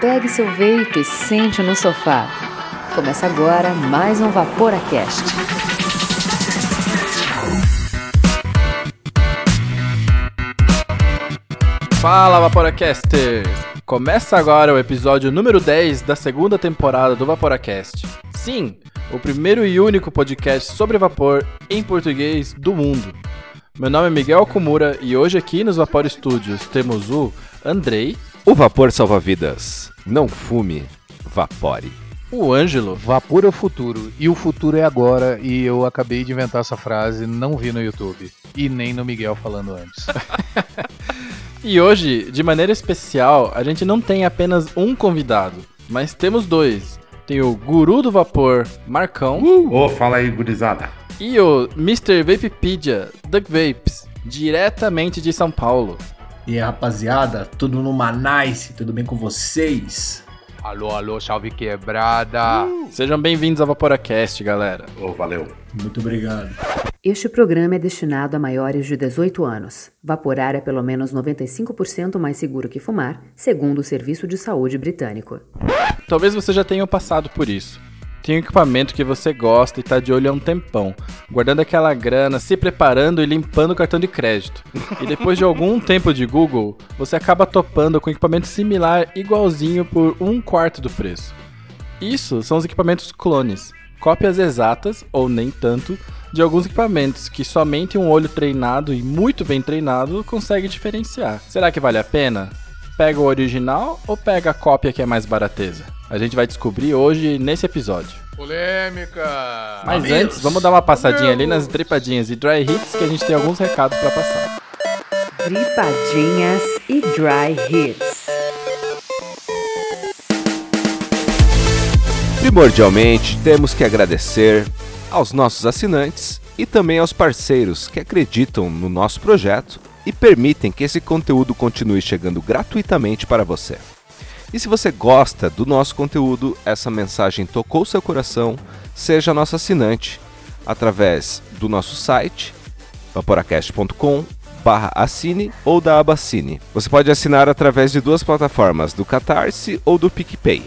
Pegue seu vape e sente no sofá. Começa agora mais um Vaporacast. Fala, Vaporacasters! Começa agora o episódio número 10 da segunda temporada do Vaporacast. Sim, o primeiro e único podcast sobre vapor em português do mundo. Meu nome é Miguel Okumura e hoje aqui nos Vapor Studios temos o Andrei, O vapor salva vidas. Não fume, vapore. o Ângelo Vapor é o futuro, e o futuro é agora, e eu acabei de inventar essa frase, não vi no YouTube. E nem no Miguel falando antes. E hoje, de maneira especial, a gente não tem apenas um convidado, mas temos dois. Tem o guru do vapor, Marcão, Ô, fala aí, gurizada. e o Mr. Vapepedia, Duck Vapes, diretamente de São Paulo. E aí, rapaziada, tudo numa nice, tudo bem com vocês? alô, alô, salve quebrada! Sejam bem-vindos ao Vaporacast, galera. Ô, valeu. Muito obrigado. Este programa é destinado a maiores de 18 anos. Vaporar é pelo menos 95% mais seguro que fumar, segundo o Serviço de Saúde Britânico. Talvez você já tenha passado por isso. Tem um equipamento que você gosta e tá de olho há um tempão, guardando aquela grana, se preparando e limpando o cartão de crédito. E depois de algum tempo de Google, você acaba topando com um equipamento similar igualzinho por um quarto do preço. Isso são os equipamentos clones, cópias exatas, ou nem tanto, de alguns equipamentos que somente um olho treinado e muito bem treinado consegue diferenciar. Será que vale a pena? Pega o original ou pega a cópia que é mais barateza? A gente vai descobrir hoje nesse episódio. Polêmica! Mas Mamilos. antes, vamos dar uma passadinha ali nas dripadinhas e dry hits que a gente tem alguns recados pra passar. Dripadinhas e Dry Hits. Primordialmente, temos que agradecer aos nossos assinantes e também aos parceiros que acreditam no nosso projeto e permitem que esse conteúdo continue chegando gratuitamente para você. E se você gosta do nosso conteúdo, essa mensagem tocou seu coração, seja nosso assinante através do nosso site vaporacast.com barra assine ou da aba assine. Você pode assinar através de duas plataformas, do Catarse ou do PicPay.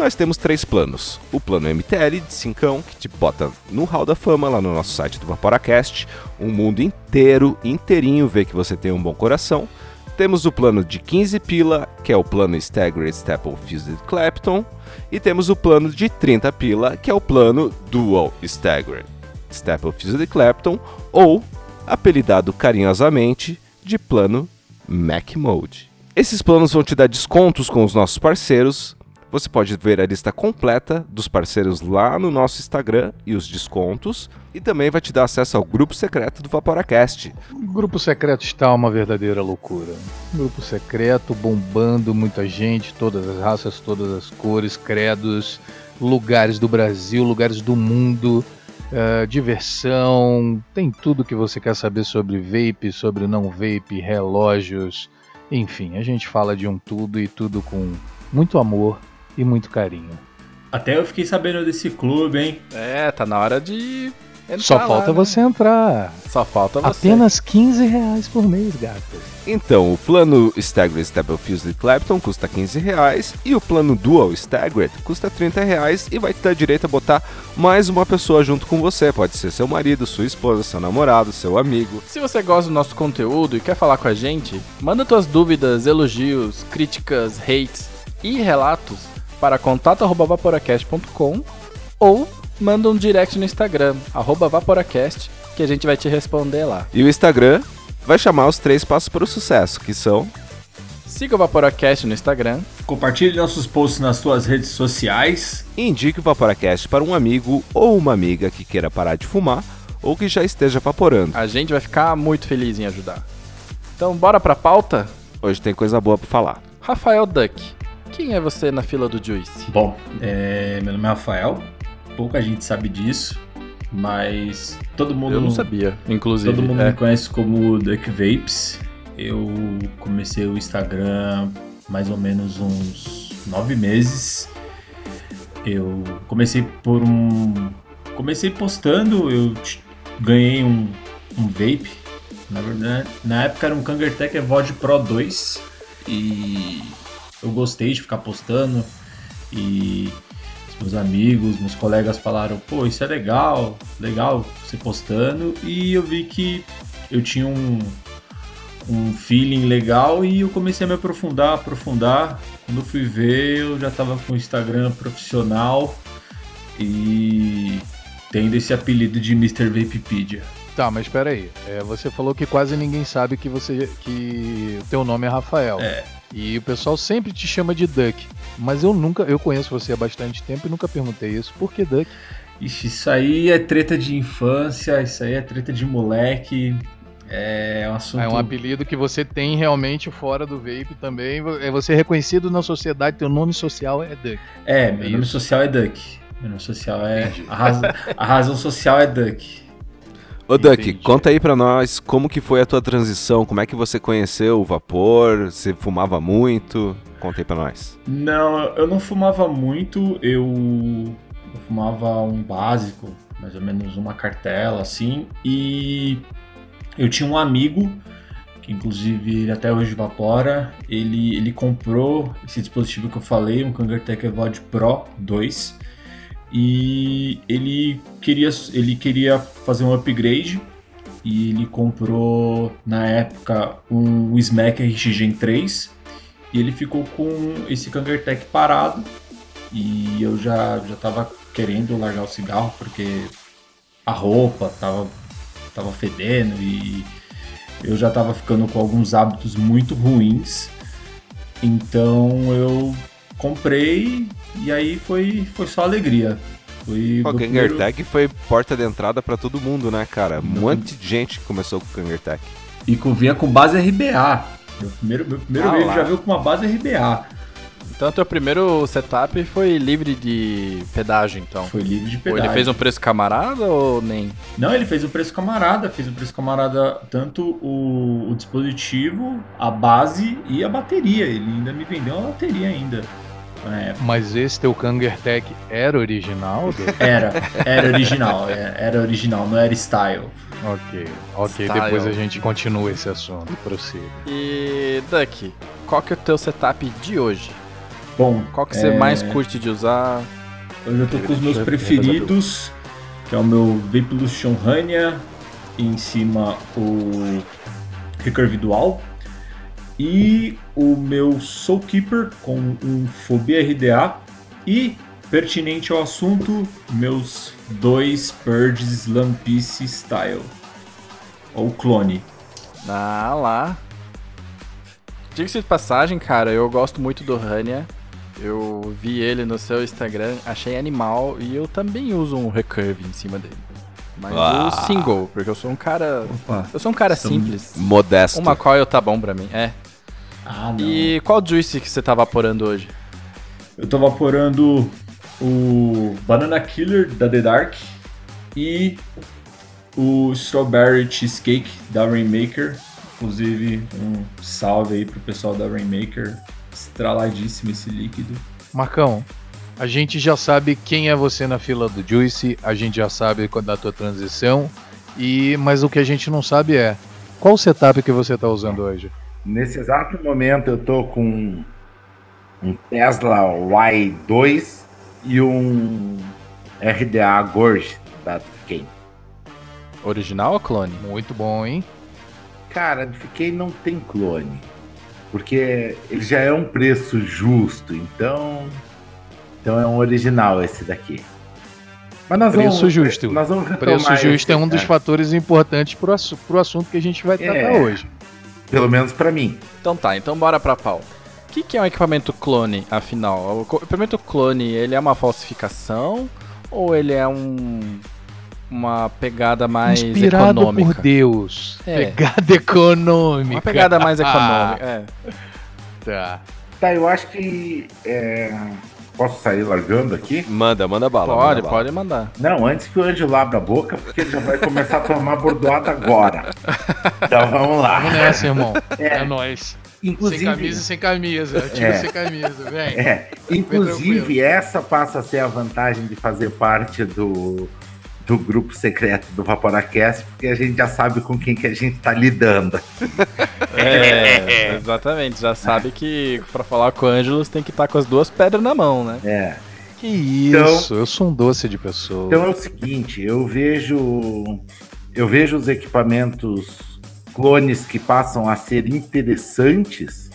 Nós temos três planos. O plano MTL de 5, que te bota no hall da fama lá no nosso site do Vaporacast. O mundo inteiro, inteirinho vê que você tem um bom coração. Temos o plano de 15 pila, que é o plano Staggered Staple Fused Clapton. E temos o plano de 30 pila, que é o plano Dual Staggered Staple Fused Clapton, ou apelidado carinhosamente de plano Mac Mode. Esses planos vão te dar descontos com os nossos parceiros. Você pode ver a lista completa dos parceiros lá no nosso Instagram e os descontos. E também vai te dar acesso ao grupo secreto do Vaporacast. O grupo secreto está uma verdadeira loucura. Grupo secreto bombando muita gente, todas as raças, todas as cores, credos, lugares do Brasil, lugares do mundo, eh, diversão, tem tudo que você quer saber sobre vape, sobre não vape, relógios, enfim, a gente fala de um tudo e tudo com muito amor e muito carinho. Até eu fiquei sabendo desse clube, hein? É, tá na hora de. entrar Só lá, falta né? você entrar. Só falta você. Apenas 15 reais por mês, gata. Então, o plano Staggered Staple Fused Clapton custa 15 reais e o plano Dual Staggered custa 30 reais e vai te dar direito a botar mais uma pessoa junto com você. Pode ser seu marido, sua esposa, seu namorado, seu amigo. Se você gosta do nosso conteúdo e quer falar com a gente, manda tuas dúvidas, elogios, críticas, hates e relatos para contato@vaporacast.com ou manda um direct no Instagram arroba @vaporacast que a gente vai te responder lá. E o Instagram vai chamar os três passos para o sucesso, que são Siga o Vaporacast no Instagram. Compartilhe nossos posts nas suas redes sociais. indique o Vaporacast para um amigo ou uma amiga que queira parar de fumar ou que já esteja vaporando. A gente vai ficar muito feliz em ajudar. Então, bora pra pauta? Hoje tem coisa boa para falar. Rafael Duck, quem é você na fila do Juice? Bom, é, meu nome é Rafael. Pouca gente sabe disso, mas todo mundo, Eu não sabia, inclusive. todo mundo é. me conhece como Duck Vapes. Eu comecei o Instagram mais ou menos uns nove meses. Eu comecei por um. Comecei postando, eu ganhei um, um vape. Na verdade, na época era um Kangertech Evolve Pro 2. E eu gostei de ficar postando e meus amigos, meus colegas falaram, pô, isso é legal, legal você postando, e eu vi que eu tinha um, um feeling legal e eu comecei a me aprofundar, aprofundar. Quando fui ver, eu já estava com o Instagram profissional e tendo esse apelido de Mr. Vapepedia. Tá, mas espera aí. É, você falou que quase ninguém sabe que você que o teu nome é Rafael. É. E o pessoal sempre te chama de Duck. Mas eu nunca, eu conheço você há bastante tempo e nunca perguntei isso. Por que Duck? Ixi, isso aí é treta de infância, isso aí é treta de moleque. É um assunto. É um apelido que você tem realmente fora do vape também. É você reconhecido na sociedade, teu nome social é Duck. É, meu nome social é Duck. Meu nome social é. A razão, a razão social é Duck. Ô Duck, conta aí pra nós como que foi a tua transição, como é que você conheceu o vapor, você fumava muito? Conta aí pra nós. Não, eu não fumava muito, eu, eu fumava um básico, mais ou menos uma cartela assim, e eu tinha um amigo, que inclusive ele até hoje vapora, ele, ele comprou esse dispositivo que eu falei, um Kangertech Evod Pro 2, e ele queria, ele queria fazer um upgrade e ele comprou na época um Smack RX Gen 3 e ele ficou com esse Kangertech parado e eu já já tava querendo largar o cigarro porque a roupa tava tava fedendo e eu já tava ficando com alguns hábitos muito ruins. Então eu comprei e aí foi, foi só alegria. Foi o meu primeiro- Kangertech foi porta de entrada pra todo mundo, né, cara? Um monte de gente começou com o Kangertech. E com, vinha com base RBA. Meu primeiro, meu primeiro Ah lá. já veio com uma base RBA. Então, teu primeiro setup foi livre de pedágio, então. Foi livre de Ou pedágio. ele fez um preço camarada ou nem? Não, ele fez o preço camarada, fez o preço camarada tanto o, o dispositivo, a base e a bateria. Ele ainda me vendeu uma bateria ainda. Mas esse teu Kangertech era original? Era, era original, é, era original, não era style. ok, ok. Style. Depois a gente continua esse assunto. Prossiga. E, Duck, qual que é o teu setup de hoje? Bom, Qual que você É. mais curte de usar? eu já tô com os meus eu- preferidos, que é o meu Rania, e em cima o Recurve Dual, e o meu Soul Keeper com um Phobia RDA, e, pertinente ao assunto, meus dois Purges Lampice Style, ou clone. Ah lá. Diga-se de passagem, cara, eu gosto muito do Rania. Eu vi ele no seu Instagram, achei animal e eu também uso um recurve em cima dele. Mas Ah. o single, porque eu sou um cara. Opa. Eu sou um cara Estamos- simples. Modesto. Uma coil tá bom pra mim, é. Ah, não. E qual juice que você tá vaporando hoje? Eu tô vaporando o Banana Killer da The Dark e o Strawberry Cheesecake da Rainmaker. Inclusive, um salve aí pro pessoal da Rainmaker. Estraladíssimo esse líquido. Marcão, a gente já sabe quem é você na fila do Juice, a gente já sabe qual da tua transição, e mas o que a gente não sabe é qual setup que você tá usando hoje. Nesse exato momento eu tô com um Tesla Y2 e um RDA Gorge da Fiquei. Original ou clone? Muito bom, hein? Cara, Fiquei não tem clone. Porque ele já é um preço justo, então. Então é um original esse daqui. Mas nós Preço vamos, justo. Nós vamos Preço justo esse- é um dos fatores importantes assu- pro assunto que a gente vai tratar É. hoje. Pelo menos pra mim. Então tá, então bora pra pau. O que, que é um equipamento clone, afinal? O equipamento clone, ele é uma falsificação ou ele é um uma pegada mais Inspirado econômica? por Deus. É. Pegada econômica. Uma pegada mais econômica, é. Tá. Tá, eu acho que. é, Posso sair largando aqui? Manda, manda bala. Pode, manda bala. pode mandar. Não, antes que o Ângelo abra a boca, porque ele já vai começar a tomar bordoada agora. Então vamos lá. Vamos nessa, irmão. É, É, nóis. inclusive, Sem camisa e sem camisa. Tira É. sem camisa, vem. É, inclusive essa passa a ser a vantagem de fazer parte do, do grupo secreto do Vaporacast, porque a gente já sabe com quem que a gente tá lidando. É, exatamente. Já sabe que pra falar com o Ângelos tem que estar com as duas pedras na mão, né? É. Que isso, eu sou um doce de pessoa. Então é o seguinte, eu vejo eu vejo os equipamentos clones que passam a ser interessantes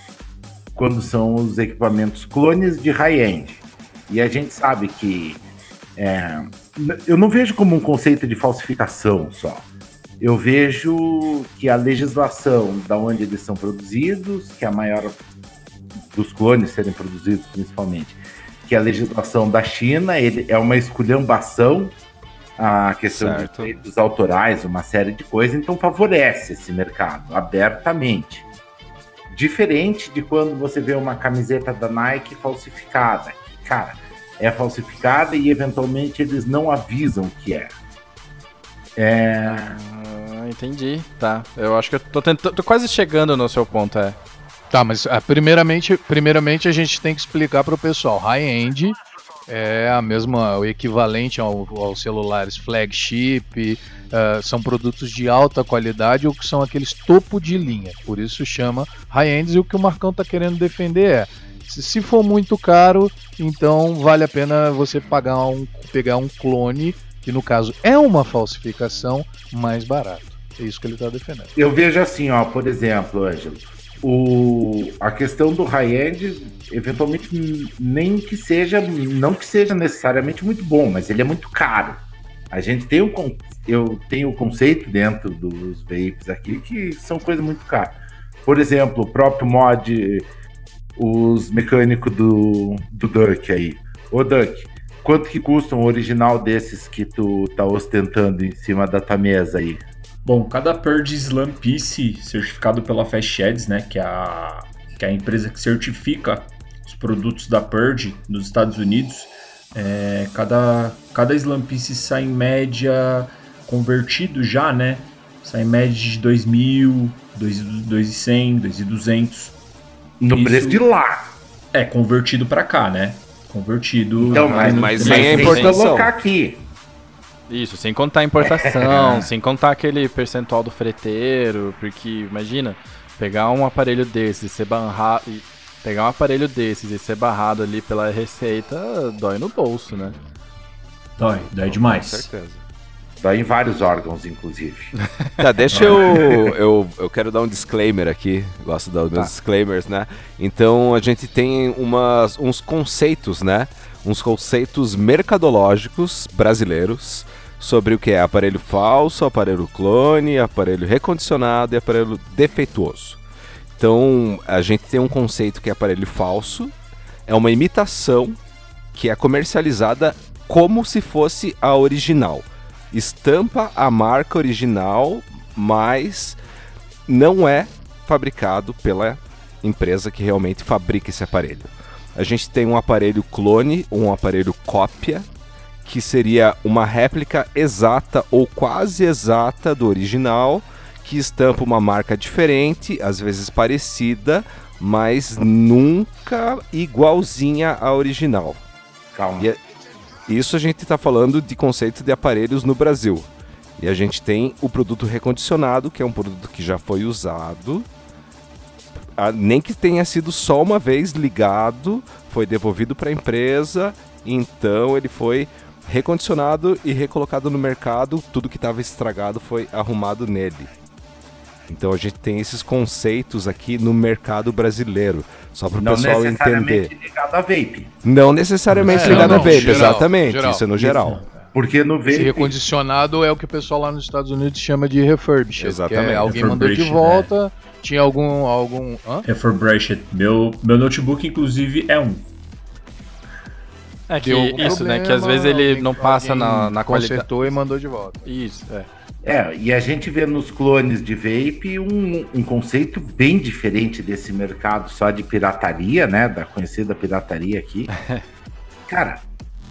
quando são os equipamentos clones de high-end. E a gente sabe que é, eu não vejo como um conceito de falsificação só. Eu vejo que a legislação da onde eles são produzidos, que a maior dos clones serem produzidos principalmente, que a legislação da China ele é uma esculhambação a questão Certo. de direitos autorais, uma série de coisas, então favorece esse mercado abertamente. Diferente de quando você vê uma camiseta da Nike falsificada. que, Cara, é falsificada e eventualmente eles não avisam que é. É, Ah, entendi. Tá. Eu acho que eu tô tentando. tô quase chegando no seu ponto, é. Tá, mas ah, primeiramente, primeiramente a gente tem que explicar para o pessoal. High-end é a mesma, o equivalente ao- aos celulares flagship, ah, são produtos de alta qualidade ou que são aqueles topo de linha. Por isso chama high-end e o que o Marcão tá querendo defender é se, for muito caro, então vale a pena você pagar um, pegar um clone, que no caso é uma falsificação, mais barato. É isso que ele tá defendendo. eu vejo assim, ó, por exemplo, Ângelo, o, a questão do high-end, eventualmente, nem que seja, não que seja necessariamente muito bom, mas ele é muito caro. A gente tem um, con- eu tenho o conceito dentro dos vapes aqui que são coisas muito caras. Por exemplo, o próprio mod, os mecânicos do, do Duck aí. Ô Duck, quanto que custa um original desses que tu tá ostentando em cima da tua mesa aí? Bom, cada Purge Slam Piece certificado pela Fast Sheds, né, que é, a, que é a empresa que certifica os produtos da Purge nos Estados Unidos, é, cada, cada Slam Piece sai em média, convertido já, né, sai em média de 2.000, 2.100, 2.200. No Isso. preço de lá. É, convertido pra cá, né, convertido... Então, mas, mas mas sem a tem que importação. colocar aqui. Isso, sem contar a importação, sem contar aquele percentual do freteiro, porque imagina, pegar um aparelho desses e ser barrado. Pegar um aparelho desses e ser barrado ali pela receita dói no bolso, né? Dói, dói Com demais. certeza. Dá em vários órgãos, inclusive. Tá, deixa eu, eu. Eu quero dar um disclaimer aqui. Gosto dos meus disclaimers, né? Então a gente tem umas, uns conceitos, né? Uns conceitos mercadológicos brasileiros sobre o que é aparelho falso, aparelho clone, aparelho recondicionado e aparelho defeituoso. Então a gente tem um conceito que é aparelho falso, é uma imitação que é comercializada como se fosse a original estampa a marca original, mas não é fabricado pela empresa que realmente fabrica esse aparelho. A gente tem um aparelho clone, um aparelho cópia, que seria uma réplica exata ou quase exata do original, que estampa uma marca diferente, às vezes parecida, mas nunca igualzinha à original. Calma. E é- Isso a gente está falando de conceito de aparelhos no Brasil. E a gente tem o produto recondicionado, que é um produto que já foi usado, ah, nem que tenha sido só uma vez ligado, foi devolvido para a empresa, então ele foi recondicionado e recolocado no mercado, tudo que estava estragado foi arrumado nele. Então a gente tem esses conceitos aqui no mercado brasileiro, só para o Não pessoal necessariamente entender. ligado a vape. Não necessariamente É, ligado não, a vape, geral, exatamente. geral. Isso é no geral. Porque no Esse vape. recondicionado é o que o pessoal lá nos Estados Unidos chama de refurbished. Exatamente. Que é alguém mandou de Refurbished, volta, tinha algum. algum hã? Refurbished. Meu, meu notebook, inclusive, é um. É que isso, né? Que às problema, vezes ele não passa na, na qualidade. Consertou e mandou de volta. Isso, é. É, e a gente vê nos clones de vape um, um conceito bem diferente desse mercado só de pirataria, né? Da conhecida pirataria aqui. Cara,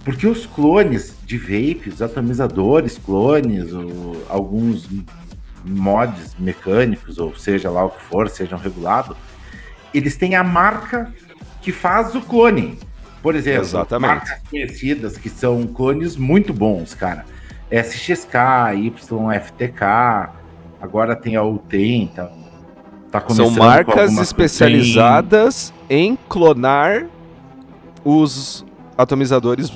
porque os clones de vape, os atomizadores clones, ou alguns mods mecânicos, ou seja lá o que for, sejam regulados, eles têm a marca que faz o clone. Por exemplo, Exatamente. marcas conhecidas que são clones muito bons, cara. SXK, YFTK, agora tem a UTEM, então. tá São marcas especializadas em clonar os atomizadores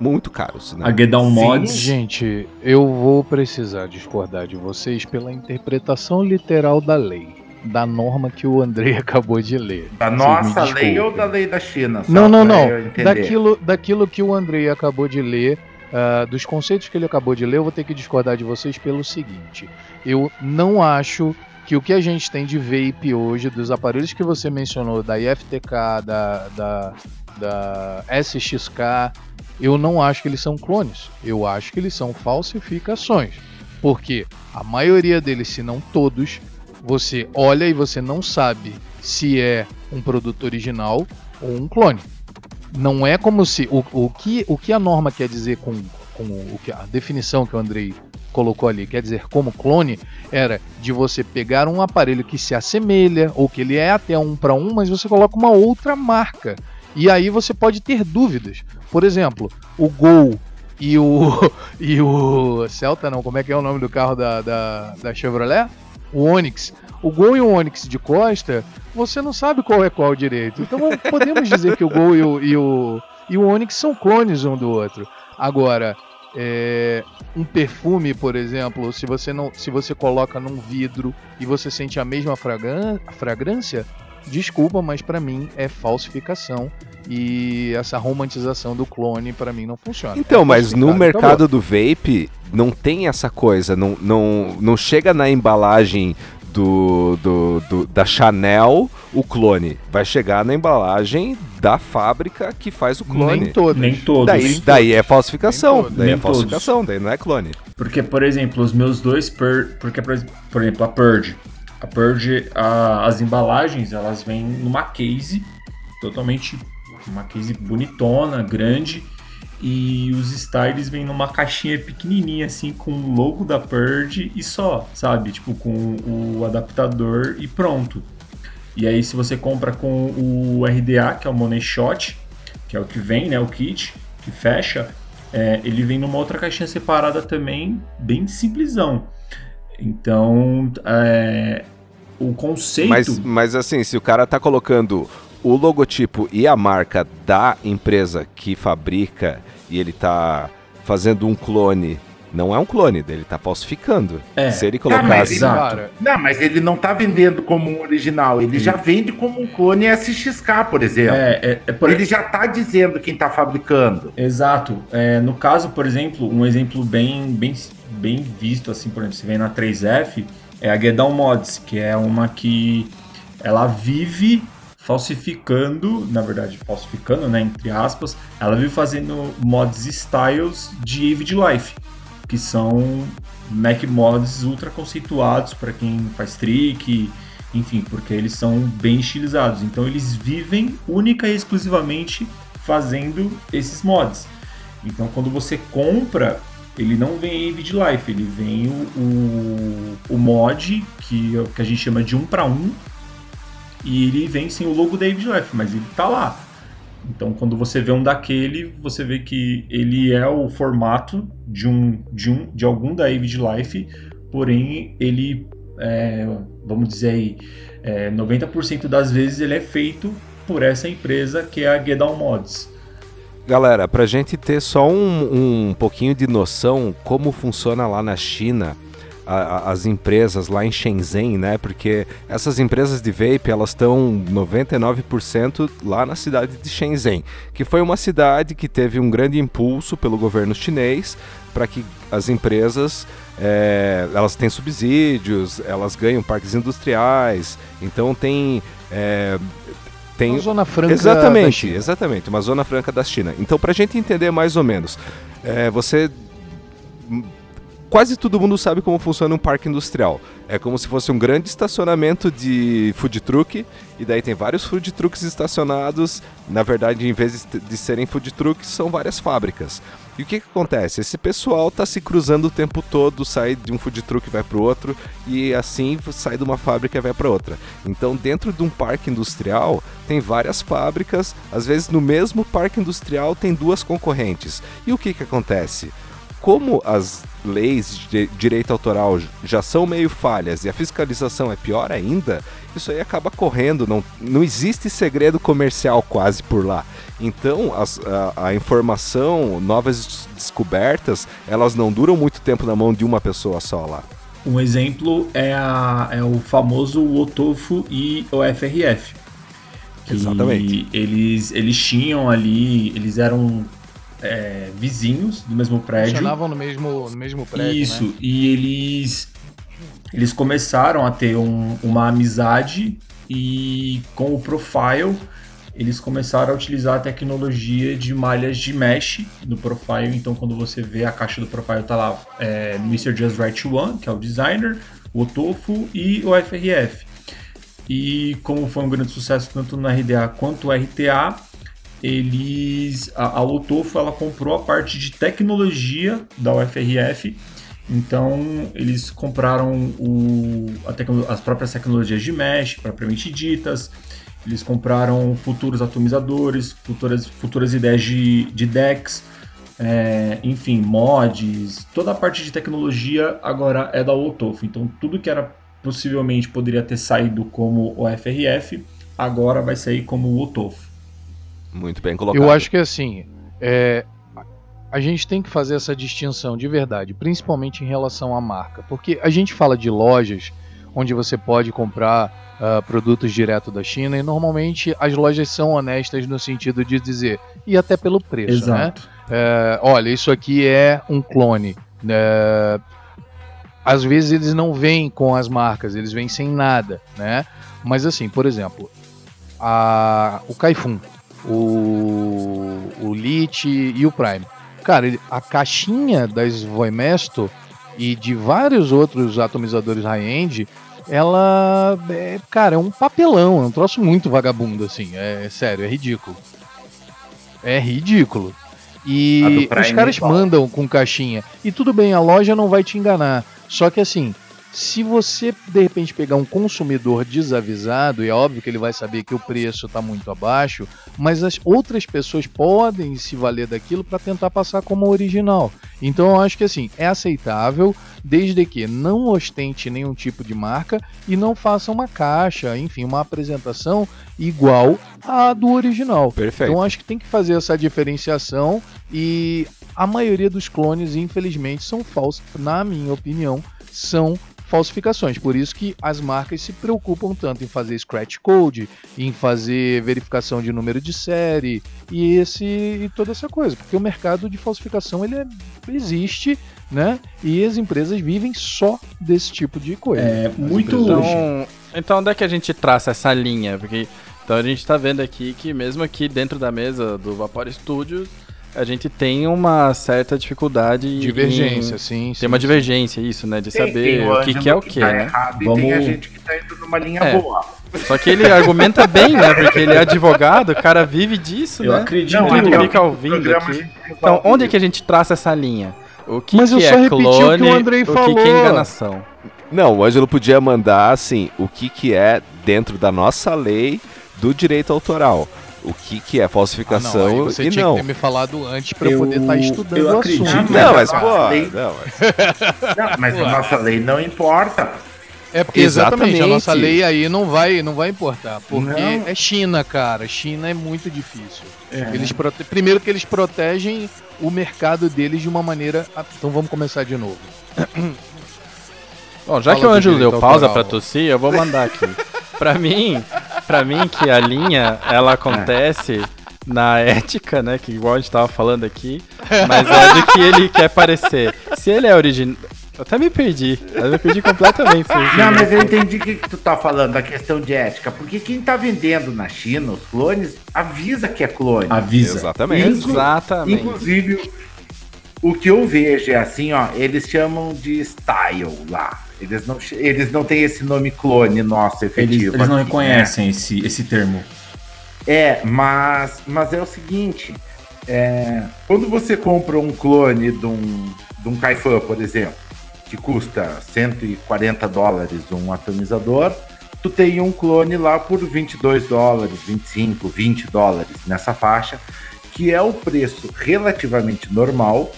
muito caros, né? A Gedown Sim. Mods. Gente, eu vou precisar discordar de vocês pela interpretação literal da lei, da norma que o Andrei acabou de ler. Da Vocês nossa lei ou da lei da China? Não, não, não. Daquilo, daquilo que o Andrei acabou de ler, ah, dos conceitos que ele acabou de ler, eu vou ter que discordar de vocês pelo seguinte: eu não acho que o que a gente tem de vape hoje, dos aparelhos que você mencionou, da IFTK, da, da, da SXK, eu não acho que eles são clones. Eu acho que eles são falsificações. Porque a maioria deles, se não todos, você olha e você não sabe se é um produto original ou um clone. Não é como se. O, o, que, o que a norma quer dizer com, com o que a definição que o Andrei colocou ali, quer dizer como clone, era de você pegar um aparelho que se assemelha, ou que ele é até um para um, mas você coloca uma outra marca. E aí você pode ter dúvidas. Por exemplo, o Gol e o. e o. Celta não, como é que é o nome do carro da, da, da Chevrolet? O Onix. O Gol e o Onix de Costa, você não sabe qual é qual direito. Então podemos dizer que o Gol e o, e o, e o Onix são clones um do outro. Agora, é, um perfume, por exemplo, se você não, se você coloca num vidro e você sente a mesma fragrân- fragrância, desculpa, mas pra mim é falsificação e essa romantização do clone pra mim não funciona. Então, É mas no mercado do vape não tem essa coisa, não, não, não chega na embalagem do, do, do- da Chanel o clone, vai chegar na embalagem da fábrica que faz o clone. Nem todos. Nem todos. Daí, nem daí é Nem falsificação, todos. daí é Nem todos. falsificação, daí não é clone. Porque, por exemplo, os meus dois Purge. Porque, por exemplo, a Purge. A Purge, a- as embalagens, elas vêm numa case totalmente. Uma case bonitona, grande. E os styles vêm numa caixinha pequenininha, assim, com o logo da Purge e só, sabe? Tipo, com o adaptador e pronto. E aí, se você compra com o RDA, que é o Money Shot, que é o que vem, né? O kit, que fecha, é, ele vem numa outra caixinha separada também, bem simplesão. Então, é, o conceito. Mas, mas assim, se o cara tá colocando o logotipo e a marca da empresa que fabrica e ele tá fazendo um clone, não é um clone, ele tá falsificando. É. Se ele mas colocasse. Exato. Cara, Não, mas ele não tá vendendo como um original, ele já vende como um clone SXK, por exemplo. é, é, é por- Ele já tá dizendo quem tá fabricando. Exato. É, no caso, por exemplo, um exemplo bem, bem, bem visto, assim, por exemplo, se vem na 3F, é a Gedown Mods, que é uma que ela vive falsificando, na verdade, falsificando, né, entre aspas, ela vive fazendo mods styles de Avid Life, que são Mac mods ultra conceituados para quem faz trick, enfim, porque eles são bem estilizados. Então eles vivem única e exclusivamente fazendo esses mods. Então quando você compra, ele não vem Avid Life, ele vem o, o, o mod que, que a gente chama de um para um e ele vem sem o logo da Avid Life, mas ele tá lá. Então, quando você vê um daquele, você vê que ele é o formato de um de, um, de algum da Avid Life, porém ele, é, vamos dizer aí, é, 90% das vezes ele é feito por essa empresa que é a Gedown Mods. Galera, pra gente ter só um, um pouquinho de noção como funciona lá na China a- a- as empresas lá em Shenzhen, né? Porque essas empresas de vape, elas estão 99% lá na cidade de Shenzhen, que foi uma cidade que teve um grande impulso pelo governo chinês para que as empresas é, elas têm subsídios, elas ganham parques industriais, então tem é, tem uma zona franca da Exatamente, China. exatamente, uma zona franca da China. Então, pra gente entender mais ou menos, é, você. Quase todo mundo sabe como funciona um parque industrial. É como se fosse um grande estacionamento de food truck, e daí tem vários food trucks estacionados. Na verdade, em vez de- serem food trucks, são várias fábricas. E o que, que acontece? Esse pessoal tá se cruzando o tempo todo, sai de um food truck e vai para outro, e assim sai de uma fábrica e vai para outra. Então, dentro de um parque industrial, tem várias fábricas, às vezes no mesmo parque industrial tem duas concorrentes. E o que, que acontece? Como as leis de direito autoral já são meio falhas e a fiscalização é pior ainda, isso aí acaba correndo, não, não existe segredo comercial quase por lá. Então, as, a, a, informação, novas descobertas, elas não duram muito tempo na mão de uma pessoa só lá. Um exemplo é, a, é o famoso OTOFO e o FRF. Exatamente. Eles, eles tinham ali, eles eram é, vizinhos do mesmo prédio. Funcionavam no mesmo, no mesmo prédio. Isso, né? e eles, eles começaram a ter um, uma amizade e com o Profile eles começaram a utilizar a tecnologia de malhas de mesh no Profile. Então, quando você vê a caixa do Profile, tá lá é, Mr. Just Right One, que é o designer, o Tofu e o FRF. E como foi um grande sucesso tanto no RDA quanto no RTA, eles a, a Otofo ela comprou a parte de tecnologia da UFRF. Então eles compraram o, as próprias tecnologias de mesh propriamente ditas. Eles compraram futuros atomizadores, futuras, futuras ideias de, de decks, é, enfim, mods, toda a parte de tecnologia agora é da Otofo. Então tudo que era possivelmente poderia ter saído como o FRF, agora vai sair como o Otofo. Muito bem colocado. Eu acho que assim, é, a gente tem que fazer essa distinção de verdade, principalmente em relação à marca, porque a gente fala de lojas onde você pode comprar uh, produtos direto da China e normalmente as lojas são honestas no sentido de dizer e até pelo preço, né? Exato. né? É, olha, isso aqui é um clone. É, às vezes eles não vêm com as marcas, eles vêm sem nada, né? Mas assim, por exemplo, a, o Kaifun, o, o Lite e o Prime. Cara, a caixinha das Voimesto e de vários outros atomizadores high-end, ela é, cara, é um papelão, é um troço muito vagabundo, assim, é, é sério, é ridículo. É ridículo. E os caras mandam com caixinha. E tudo bem, a loja não vai te enganar. Só que assim, se você de repente pegar um consumidor desavisado, e é óbvio que ele vai saber que o preço está muito abaixo, mas as outras pessoas podem se valer daquilo para tentar passar como original. Então eu acho que assim, é aceitável, desde que não ostente nenhum tipo de marca e não faça uma caixa, enfim, uma apresentação igual à do original. Perfeito. Então acho que tem que fazer essa diferenciação e a maioria dos clones, infelizmente, são falsos, na minha opinião, são falsificações. Por isso que as marcas se preocupam tanto em fazer scratch code, em fazer verificação de número de série e esse e toda essa coisa, porque o mercado de falsificação ele é, existe, né? E as empresas vivem só desse tipo de coisa. É muito então, então onde é que a gente traça essa linha? Porque então a gente está vendo aqui que mesmo aqui dentro da mesa do Vapor Studios a gente tem uma certa dificuldade. Divergência, em... sim. Tem uma divergência, isso, né? De tem, saber tem o que, que é o que, tá né? Errado, Vamos... E tem a gente que tá indo numa linha é. boa. Só que ele argumenta bem, né? Porque ele é advogado, o cara vive disso, Eu né? acredito. Não, ele fica ouvindo aqui. Então, onde é que a gente traça essa linha? O que, Mas que é clone, o, que o, o que, que é enganação? Não, o Ângelo podia mandar, assim, o que, que é dentro da nossa lei do direito autoral o que, que é falsificação ah, não, você e tinha não. que ter me falado antes para eu poder estar tá estudando eu o acredito. assunto. Não, mas, pô, lei... não, mas... não, mas a nossa lei não importa. É porque exatamente, exatamente, a nossa lei aí não vai, não vai importar, porque não. é China, cara. China é muito difícil. É. Eles prote... Primeiro que eles protegem o mercado deles de uma maneira. Então vamos começar de novo. Bom, já Fala que o Ângelo deu pausa para tossir, eu vou mandar aqui. para mim, para mim que a linha ela acontece na ética, né, que igual a gente tava falando aqui, mas é do que ele quer parecer. Se ele é original, eu até me perdi. Eu me perdi completamente. Não, mas eu entendi o que, que tu tá falando, da questão de ética. Porque quem tá vendendo na China os clones avisa que é clone. Avisa. Exatamente. Inclu Exatamente. Inclusive, o que eu vejo é assim, ó, eles chamam de style lá. Eles não, eles não têm esse nome clone nosso efetivo. Eles, eles não aqui, reconhecem né? esse, esse termo. É, mas, mas é o seguinte: é, quando você compra um clone de um, de um Kaifan, por exemplo, que custa 140 dólares um atomizador, tu tem um clone lá por 22 dólares, 25, 20 dólares nessa faixa, que é o preço relativamente normal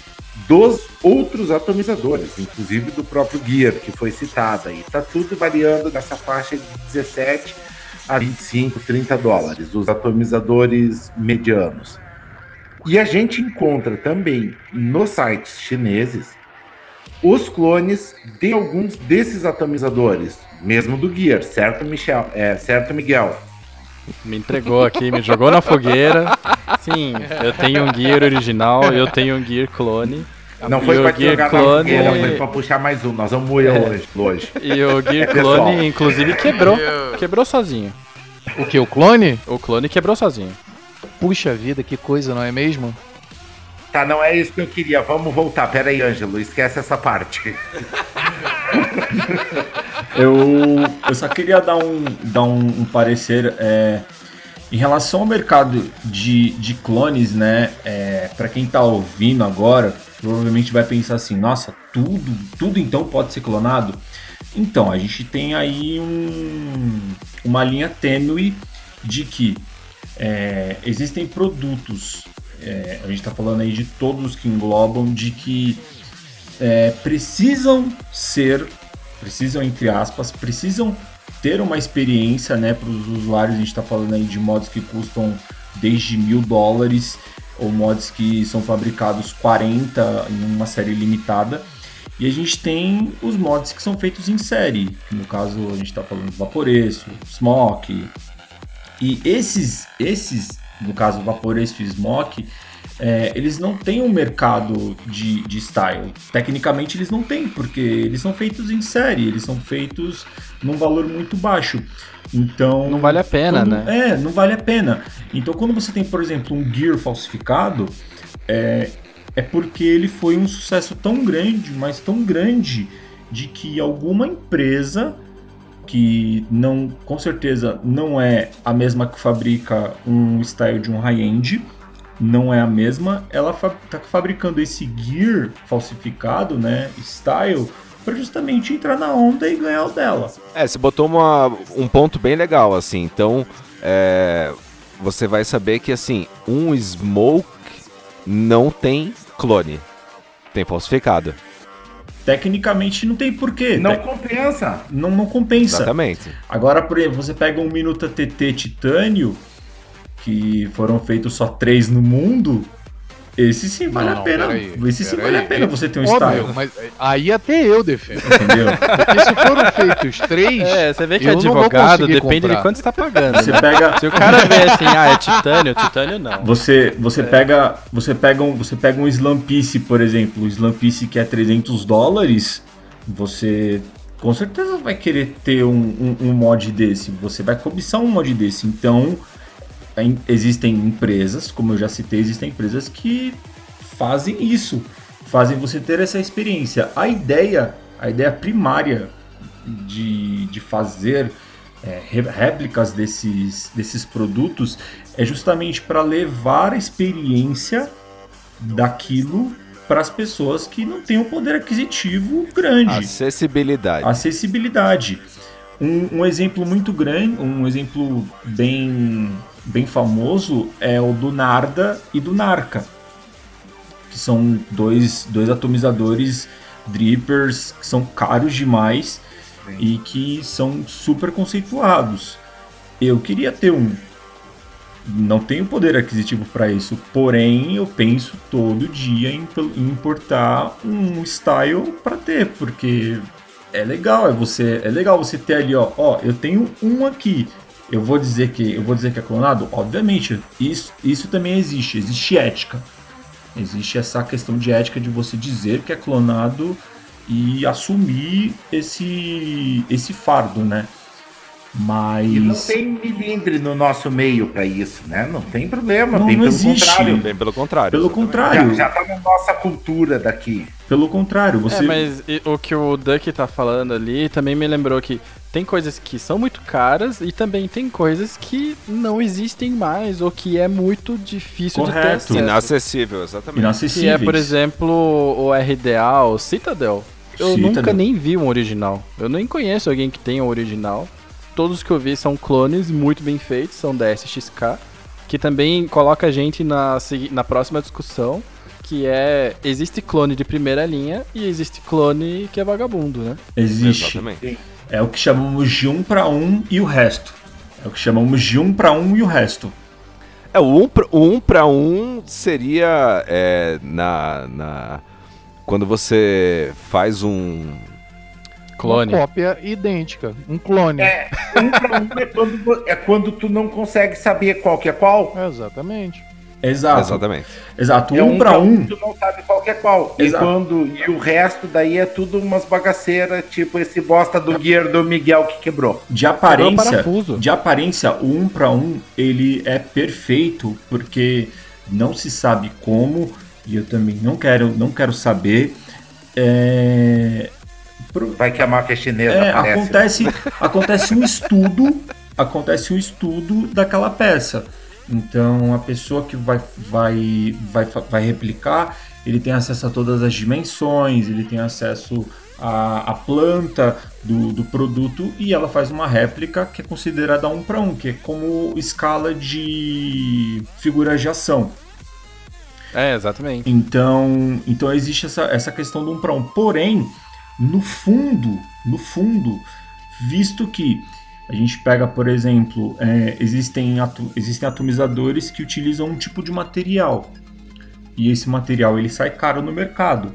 dos outros atomizadores, inclusive do próprio Gear, que foi citado aí. Tá tudo variando nessa faixa de 17 a 25, 30 dólares, os atomizadores medianos. E a gente encontra também nos sites chineses os clones de alguns desses atomizadores, mesmo do Gear, certo, Michel? É, certo, Miguel? Me entregou aqui, me jogou na fogueira. Sim, eu tenho um Gear original, eu tenho um Gear clone. Não foi Gear jogar Clone- na fogueira, foi pra puxar mais um. Nós vamos moer É. hoje, hoje. E o Gear É. Clone, inclusive, quebrou. Quebrou sozinho. O que? O clone? O clone quebrou sozinho. Puxa vida, que coisa, não é mesmo? Tá, não é isso que eu queria. Vamos voltar. Pera aí, Ângelo, esquece essa parte. Eu, eu só queria dar um, dar um, um parecer é, em relação ao mercado de, de clones, né? É, para quem tá ouvindo agora, provavelmente vai pensar assim: nossa, tudo, tudo então pode ser clonado. Então, a gente tem aí um, uma linha tênue de que é, existem produtos, é, a gente está falando aí de todos que englobam, de que é, precisam ser, precisam entre aspas, precisam ter uma experiência né, para os usuários. A gente está falando aí de mods que custam desde mil dólares ou mods que são fabricados 40 em uma série limitada. E a gente tem os mods que são feitos em série. que No caso, a gente está falando do Vaporeço, Smoke. E esses, esses no caso, Vaporeço e Smoke, é, eles não têm um mercado de, de style. Tecnicamente, eles não têm, porque eles são feitos em série, eles são feitos num valor muito baixo. Então. Não vale a pena, quando- né? É, não vale a pena. Então, quando você tem, por exemplo, um Gear falsificado, é, é porque ele foi um sucesso tão grande, mas tão grande, de que alguma empresa que não, com certeza não é a mesma que fabrica um style de um high-end, não é a mesma, ela fa tá fabricando esse gear falsificado, né, style, para justamente entrar na onda e ganhar o dela. É, você botou uma, um ponto bem legal, assim. Então, é, você vai saber que, assim, um Smoke não tem clone. Tem falsificado. Tecnicamente não tem porquê, Não tec- compensa. não, não compensa. Exatamente. Agora, por exemplo, você pega um Minuta TT Titânio, que foram feitos só três no mundo, esse sim vale Não, a pena. peraí, esse sim vale a pena você ter um Óbvio, style, mas aí até eu defendo. entendeu? Porque se foram feitos três, É, você vê que vou advogado depende comprar. de quanto você tá pagando. Você né? pega, Se o cara vê assim, ah, é titânio, titânio não. Você, você pega, você pega um, você pega um Slam Piece, por exemplo, o Slam Piece que é 300 dólares, você com certeza vai querer ter um, um, um mod desse, você vai cobiçar um mod desse. Então, existem empresas, como eu já citei, existem empresas que fazem isso, fazem você ter essa experiência. A ideia, a ideia primária de, de fazer é, réplicas desses, desses produtos é justamente para levar a experiência daquilo para as pessoas que não têm um poder aquisitivo grande Acessibilidade. acessibilidade. Um, um exemplo muito grande, um exemplo bem, bem famoso é o do Narda e do Narca, que são dois, dois atomizadores drippers que são caros demais e que são super conceituados. Eu queria ter um. Não tenho poder aquisitivo para isso, porém eu penso todo dia em, em importar um style para ter, porque é legal, é você, é legal você ter ali, ó, ó, eu tenho um aqui. Eu vou dizer que eu vou dizer que é clonado, obviamente. Isso, isso também existe, existe ética. Existe essa questão de ética de você dizer que é clonado e assumir esse esse fardo, né? Mas E não tem milindre no nosso meio para isso, né? Não tem problema, Não, bem não pelo existe. contrário. Bem pelo contrário. pelo Já, contrário, já tá na nossa cultura daqui. pelo contrário, você É, mas o que o Duck tá falando ali também me lembrou que tem coisas que são muito caras e também tem coisas que não existem mais ou que é muito difícil de ter Correto. acesso. Inacessível, exatamente. Que é, por exemplo, o RDA, o Citadel. Eu Citadel. nunca nem vi um original. Eu nem conheço alguém que tenha um original. Todos que eu vi são clones muito bem feitos, são da SXK. Que também coloca a gente na, na próxima discussão. que é existe clone de primeira linha e existe clone que é vagabundo, né? Existe. Exatamente. É o que chamamos de um para um e o resto. É o que chamamos de um para um e o resto. É, o um, um para um seria é, na, na. Quando você faz um. Clone. Uma cópia idêntica. Um clone. É, um pra um é quando, é quando tu não consegue saber qual que é qual. Exatamente. Exato. Exatamente. Exato. É um para pra um. tu não sabe qual que é qual. E, Exato. quando, e o resto daí é tudo umas bagaceiras, tipo esse bosta do Gear do Miguel que quebrou. De aparência, de aparência, o um para um ele é perfeito porque não se sabe como e eu também não quero, não quero saber. É, pro- Vai que a máfia chinesa é, aparece. acontece, acontece um estudo, acontece um estudo daquela peça. Então a pessoa que vai, vai, vai, vai replicar, ele tem acesso a todas as dimensões, ele tem acesso à, à planta do, do produto e ela faz uma réplica que é considerada um para um, que é como escala de figuras de ação. É, exatamente. Então, então existe essa, essa questão do um para um. Porém, no fundo, no fundo, visto que a gente pega, por exemplo, é, existem, atu- existem atomizadores que utilizam um tipo de material e esse material ele sai caro no mercado.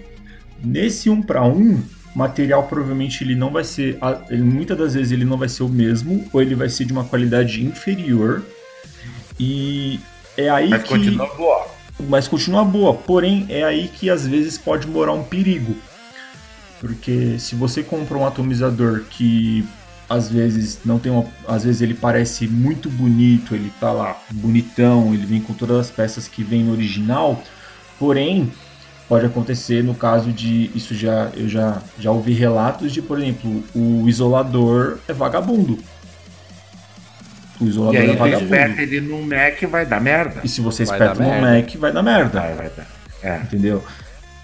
Nesse um para um, material provavelmente ele não vai ser, muitas das vezes ele não vai ser o mesmo ou ele vai ser de uma qualidade inferior e é aí Mas que continua boa. mas continua boa. Porém, é aí que às vezes pode morar um perigo. Porque se você compra um atomizador que às vezes não tem uma, às vezes ele parece muito bonito, ele tá lá bonitão, ele vem com todas as peças que vem no original, porém pode acontecer no caso de isso já eu já já ouvi relatos de, por exemplo, o isolador é vagabundo. O E isolador aí é vagabundo. espeta ele no Mac vai dar merda. E se você espeta no merda. Mac, vai dar merda. Vai, vai dar. É. Entendeu?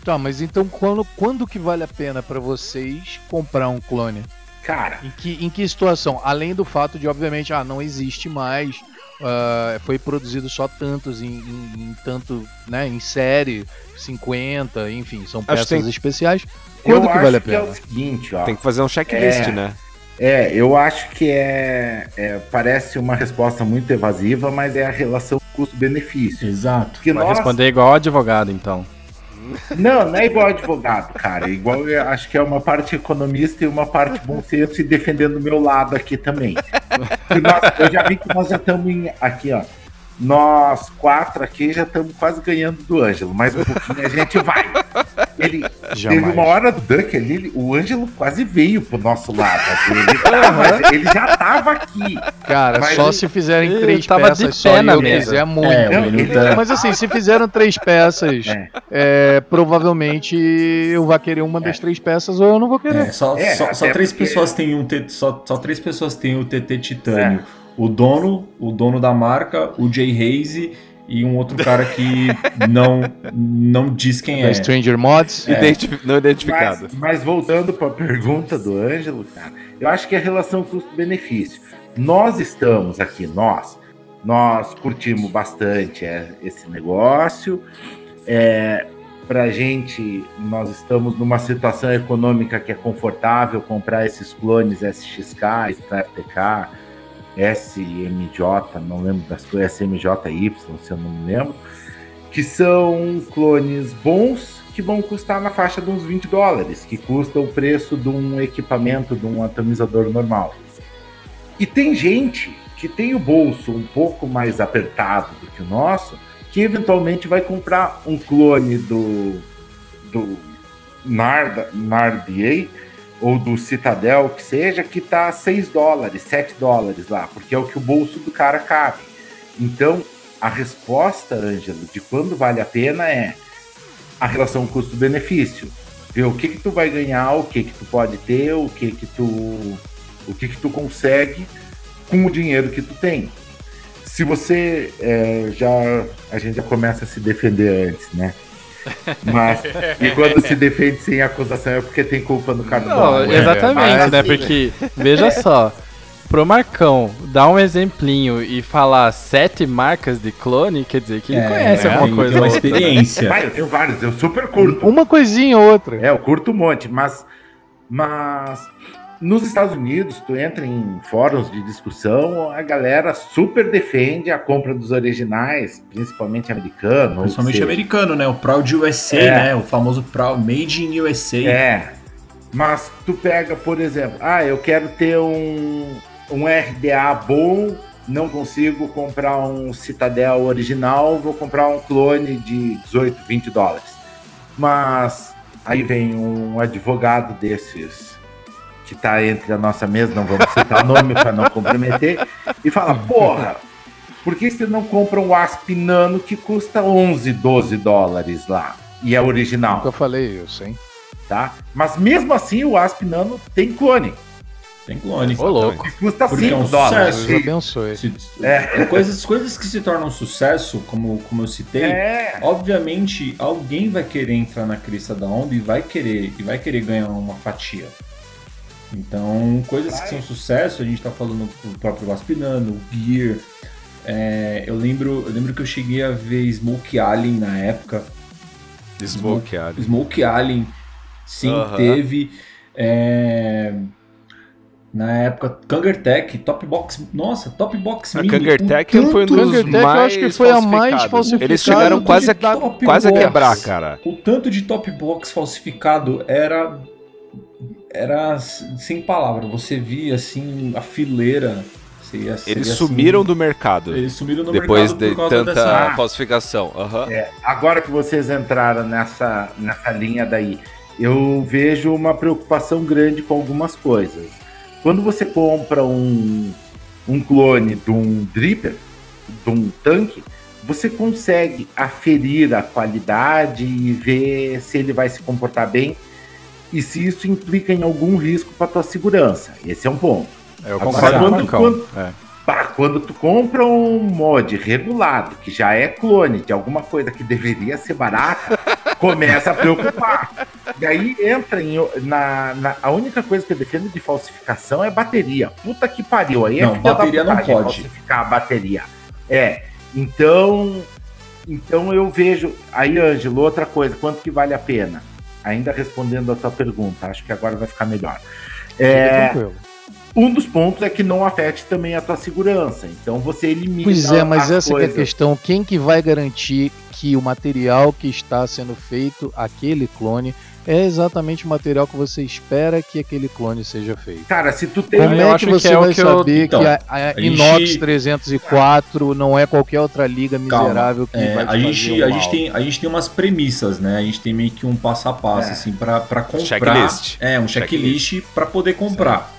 Tá, mas então quando, quando que vale a pena pra vocês comprar um clone? Cara, Em que, em que situação? Além do fato de, obviamente, ah, não existe mais, ah, foi produzido só tantos em, em- em tanto, né, em série, 50, enfim, são peças que tem- especiais. Quando eu que acho vale a que é pena? o seguinte, ó. Tem que fazer um checklist, É. né? É, eu acho que é, é- Parece uma resposta muito evasiva, mas é a relação custo-benefício. Exato. Porque Vai nós. responder igual advogado, então. Não, não é igual advogado, cara. É Igual acho que é uma parte economista e uma parte bom senso e defendendo o meu lado aqui também. Nós- eu já vi que nós já estamos aqui, ó. Nós quatro aqui já estamos quase ganhando do Ângelo, mas um pouquinho a gente vai. Ele Jamais. teve uma hora do Duck ali, o Ângelo quase veio pro nosso lado. Ele, tava, ele já tava aqui. Cara, só ele- se fizerem três tava de peças só pé e na eu mesa. quiser muito. É, Não, ele- tá- Mas assim, se fizeram três peças, É. é, provavelmente eu vou querer uma das três peças ou eu não vou querer. É, só, É, só, só três porque- pessoas têm um T- só, só três pessoas têm o TT Titânio. O dono, o dono da marca, o Jay Hayes e um outro cara que não não diz quem Da é. Stranger Mods. Identifi- Não identificado. Mas, mas voltando para a pergunta do Ângelo, cara, eu acho que é a relação custo-benefício. Nós estamos aqui, nós, nós curtimos bastante é, esse negócio. É, pra gente, nós estamos numa situação econômica que é confortável comprar esses clones SXK, FTK, SMJ, não lembro das coisas, SMJY, se eu não me lembro, que são clones bons que vão custar na faixa de uns 20 dólares, que custa o preço de um equipamento, de um atomizador normal. E tem gente que tem o bolso um pouco mais apertado do que o nosso, que eventualmente vai comprar um clone do, do Nard, NARDA ou do Citadel, que seja, que tá 6 dólares, 7 dólares lá, porque é o que o bolso do cara cabe. Então, a resposta, Ângelo, de quando vale a pena é a relação custo-benefício. Ver o que que tu vai ganhar, o que que tu pode ter, o que que tu o que que tu consegue com o dinheiro que tu tem. Se você é, já a gente já começa a se defender antes, né? Mas e quando se defende sem acusação é porque tem culpa no cartão. Não, né? exatamente, Mas, né? Porque, veja só, pro Marcão dar um exemplinho e falar sete marcas de clone, quer dizer que ele É, conhece é, alguma tem- coisa. tem uma outra. experiência. Vai, eu tenho vários, eu super curto. Uma coisinha ou outra. É, eu curto um monte, mas, mas nos Estados Unidos, tu entra em fóruns de discussão, a galera super defende a compra dos originais, principalmente americano. Principalmente americano, né? O Proud USA, É. né? O famoso Proud Made in USA. É. Mas tu pega, por exemplo, ah, eu quero ter um, um RDA bom, não consigo comprar um Citadel original, vou comprar um clone de 18, 20 dólares. Mas aí vem um advogado desses que tá entre a nossa mesa, não vamos citar o nome para não comprometer, e fala: porra, por que você não compra um Asp Nano que custa 11, 12 dólares lá? E é original Nunca falei isso, hein? tá? Mas mesmo assim o Asp Nano tem clone, Tem clone. Ô, louco. que custa Porque é 5 um dólares. sucesso. Deus abençoe. Se- É. é, coisas, coisas que se tornam sucesso, como, como eu citei, É, obviamente alguém vai querer entrar na crista da onda e vai querer e vai querer ganhar uma fatia. Então, coisas que são sucesso, a gente tá falando do próprio Aspinano, o Gear. é, eu lembro, eu lembro que eu cheguei a ver Smoke Alien na época. Smoke Alien. Smoke Alien, sim, Aham. teve. é, na época, Kangertech, Top Box. Nossa, Top Box A Mini. Kangertech o foi um dos eu mais acho que foi a mais falsificada Eles chegaram quase a, quase a Box. quebrar, cara. O tanto de top box falsificado era. Era sem palavra. Você via assim a fileira. Você ia- você Eles ia, sumiram assim, do mercado. Eles sumiram do Depois mercado de por causa tanta dessa. falsificação. Aham. agora que vocês entraram nessa, nessa linha daí, eu vejo uma preocupação grande com algumas coisas. Quando você compra um, um clone de um dripper, de um tanque, você consegue aferir a qualidade e ver se ele vai se comportar bem e se isso implica em algum risco para tua segurança. Esse é um ponto. É, eu concordo com o quando- Marcão. quando- É. Quando tu compra um mod regulado, que já é clone de alguma coisa que deveria ser barata, começa a preocupar. E aí entra em, na, na- A única coisa que eu defendo de falsificação é bateria. Puta que pariu. Aí é Não, da bateria não pode. falsificar a bateria. É. Então. Então eu vejo. Aí, Ângelo, outra coisa, quanto que vale a pena? Ainda respondendo a tua pergunta, acho que agora vai ficar melhor. Fica É, tranquilo. um dos pontos é que não afete também a tua segurança. Então você elimina. Pois é, mas as essa é a questão. Quem que vai garantir que o material que está sendo feito, aquele clone, é exatamente o material que você espera que aquele clone seja feito? Cara, se tu tem. Como eu é que que você é o vai que eu- saber Então, que a, a a Inox gente- 304 não é qualquer outra liga Calma, miserável que É, vai a, gente, um a, gente tem, a gente tem umas premissas, né? A gente tem meio que um passo a passo, É. assim, pra, pra comprar. Checklist. É, um checklist pra poder comprar.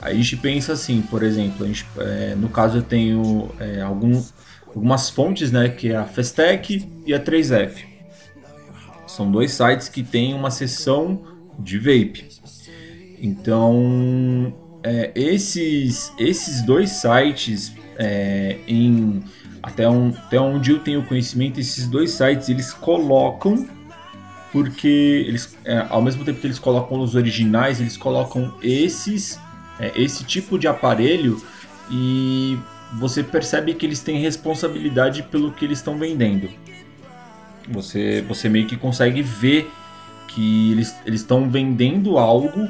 Aí a gente pensa assim, por exemplo, a gente, é, no caso eu tenho é, algum, algumas fontes, né? Que é a Festec e a 3F. São dois sites que têm uma seção de vape. Então, é, esses, esses dois sites, é, em até, um, até onde eu tenho conhecimento, esses dois sites eles colocam porque eles, é, ao mesmo tempo que eles colocam os originais, eles colocam esses, é, esse tipo de aparelho e você percebe que eles têm responsabilidade pelo que eles estão vendendo. Você, você meio que consegue ver que eles estão vendendo algo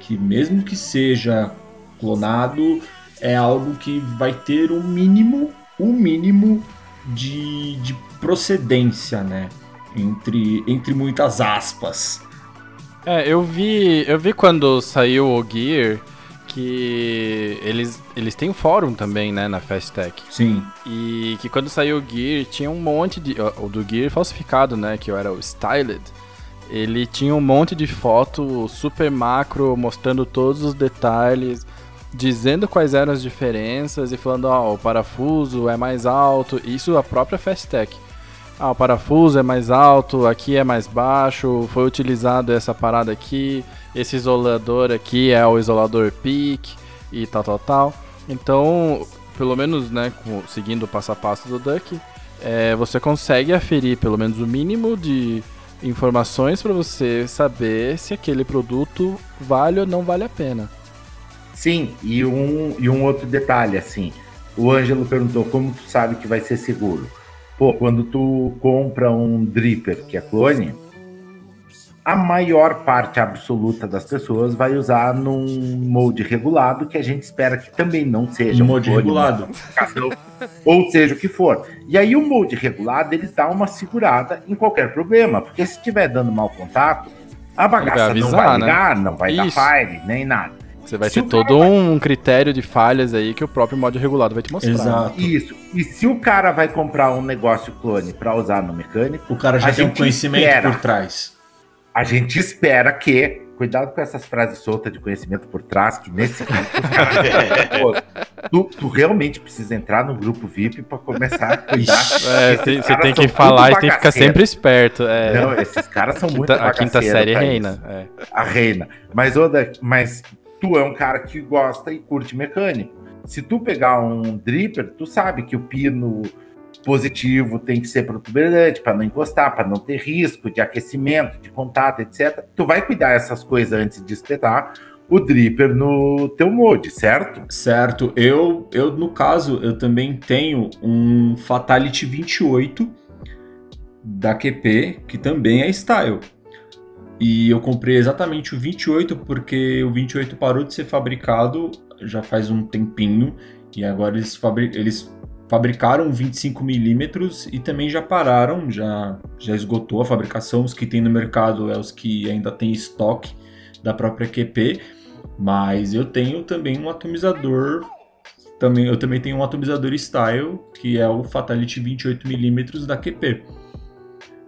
que mesmo que seja clonado é algo que vai ter um mínimo, um mínimo de, de procedência, né? Entre, entre muitas aspas. É, eu vi, eu vi quando saiu o Gear que eles, eles têm um fórum também, né, na Fastech. Sim. E que quando saiu o Gear tinha um monte de. O do Gear falsificado, né? Que era o Styled. Ele tinha um monte de foto super macro mostrando todos os detalhes, dizendo quais eram as diferenças e falando, ó, o parafuso é mais alto. Isso a própria Fastech. Ah, o parafuso é mais alto, aqui é mais baixo, foi utilizado essa parada aqui, esse isolador aqui é o isolador PIC e tal, tal, tal. Então, pelo menos, né, seguindo o passo a passo do Duck, é, você consegue aferir pelo menos o mínimo de informações para você saber se aquele produto vale ou não vale a pena. Sim, e um, e um outro detalhe, assim. O Ângelo perguntou como tu sabe que vai ser seguro. Pô, quando tu compra um dripper que é clone, a maior parte absoluta das pessoas vai usar num molde regulado, que a gente espera que também não seja Um molde clone, regulado. ou seja o que for. E aí o molde regulado ele dá uma segurada em qualquer problema, porque se estiver dando mau contato, a bagaça avisar, não vai né? ligar, não vai Isso. dar fire, nem nada. Você vai Se ter todo um critério de falhas aí que o próprio mod regulado vai te mostrar. Exato. Isso. E se o cara vai comprar um negócio clone para usar no mecânico, O cara já tem um conhecimento espera. por trás. a gente espera que. Cuidado com essas frases soltas de conhecimento por trás, que nesse. Pô, tu, tu realmente precisa entrar no grupo VIP para começar a cuidar. É, tem- você tem que falar e tem que ficar sempre esperto. É. Não, esses caras são muito Quinta- a quinta série reina. é. a reina. Mas, Oda, mas tu é um cara que gosta e curte mecânico. Se tu pegar um dripper, tu sabe que o pino positivo tem que ser protuberante para não encostar, para não ter risco de aquecimento, de contato, etc. Tu vai cuidar essas coisas antes de espetar o dripper no teu molde, certo? Certo. Eu, eu, no caso, eu também tenho um Fatality 28 da QP, que também é style. E eu comprei exatamente o 28 porque o 28 parou de ser fabricado já faz um tempinho e agora eles, fabri eles fabricaram 25mm e também já pararam, já, já esgotou a fabricação. Os que tem no mercado é os que ainda tem estoque da própria QP, mas eu tenho também um atomizador. Também, eu também tenho um atomizador style, que é o Fatality 28mm da QP.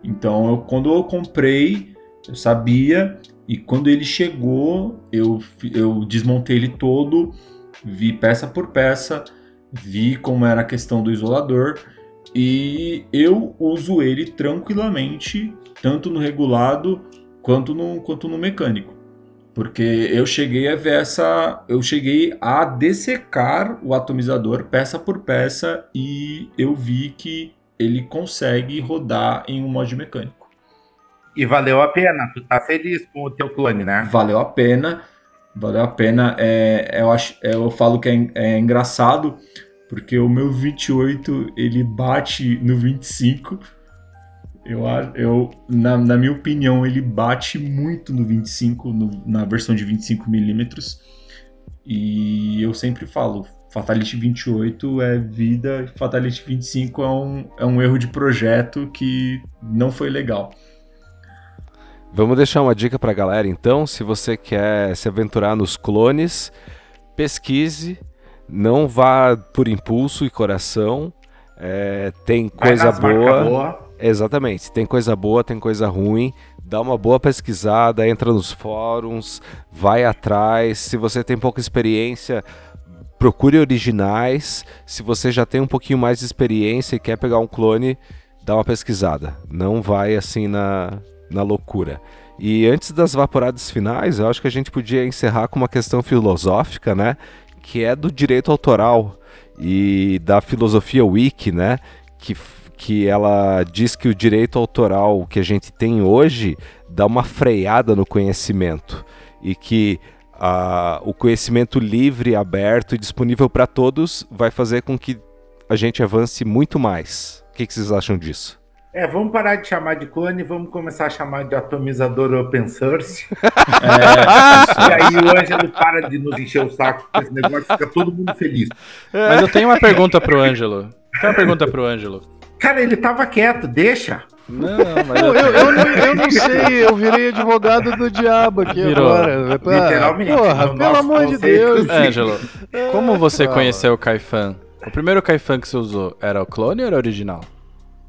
Então, eu, quando eu comprei, eu sabia, e quando ele chegou, eu, eu desmontei ele todo, vi peça por peça, vi como era a questão do isolador, e eu uso ele tranquilamente, tanto no regulado quanto no, quanto no mecânico. Porque eu cheguei a ver essa. Eu cheguei a dessecar o atomizador peça por peça e eu vi que ele consegue rodar em um mod mecânico. E valeu a pena, tu tá feliz com o teu clone, né? Valeu a pena. Valeu a pena. É, eu, acho, eu falo que é, é engraçado, porque o meu 28 ele bate no 25. Eu, eu na, na minha opinião, ele bate muito no 25, no- na versão de 25mm. E eu sempre falo, Fatality 28 é vida, Fatality 25 é um, é um erro de projeto que não foi legal. Vamos deixar uma dica pra galera então, se você quer se aventurar nos clones, pesquise, não vá por impulso e coração. é, tem coisa boa. boa. Exatamente, tem coisa boa, tem coisa ruim. Dá uma boa pesquisada, entra nos fóruns, vai atrás. Se você tem pouca experiência, procure originais. Se você já tem um pouquinho mais de experiência e quer pegar um clone, dá uma pesquisada. Não vai assim na, na loucura. E antes das vaporadas finais, eu acho que a gente podia encerrar com uma questão filosófica, né? Que é do direito autoral e da filosofia wiki, né? Que, que ela diz que o direito autoral que a gente tem hoje dá uma freada no conhecimento e que ah, o conhecimento livre, aberto e disponível para todos vai fazer com que a gente avance muito mais. O que, que vocês acham disso? É, vamos parar de chamar de clone e vamos começar a chamar de atomizador open source. É, E aí o Ângelo para de nos encher o saco com esse negócio, fica todo mundo feliz. Mas eu tenho uma pergunta pro Ângelo. Tem uma pergunta pro Ângelo. Cara, ele tava quieto, deixa. Não, mas eu, eu, eu, não, eu não sei, eu virei advogado do diabo aqui Virou. agora. Literalmente, Porra, no pelo amor de Deus. sim. Ângelo, como você conheceu o Caifan? O primeiro Caifan que você usou era o clone ou era o original?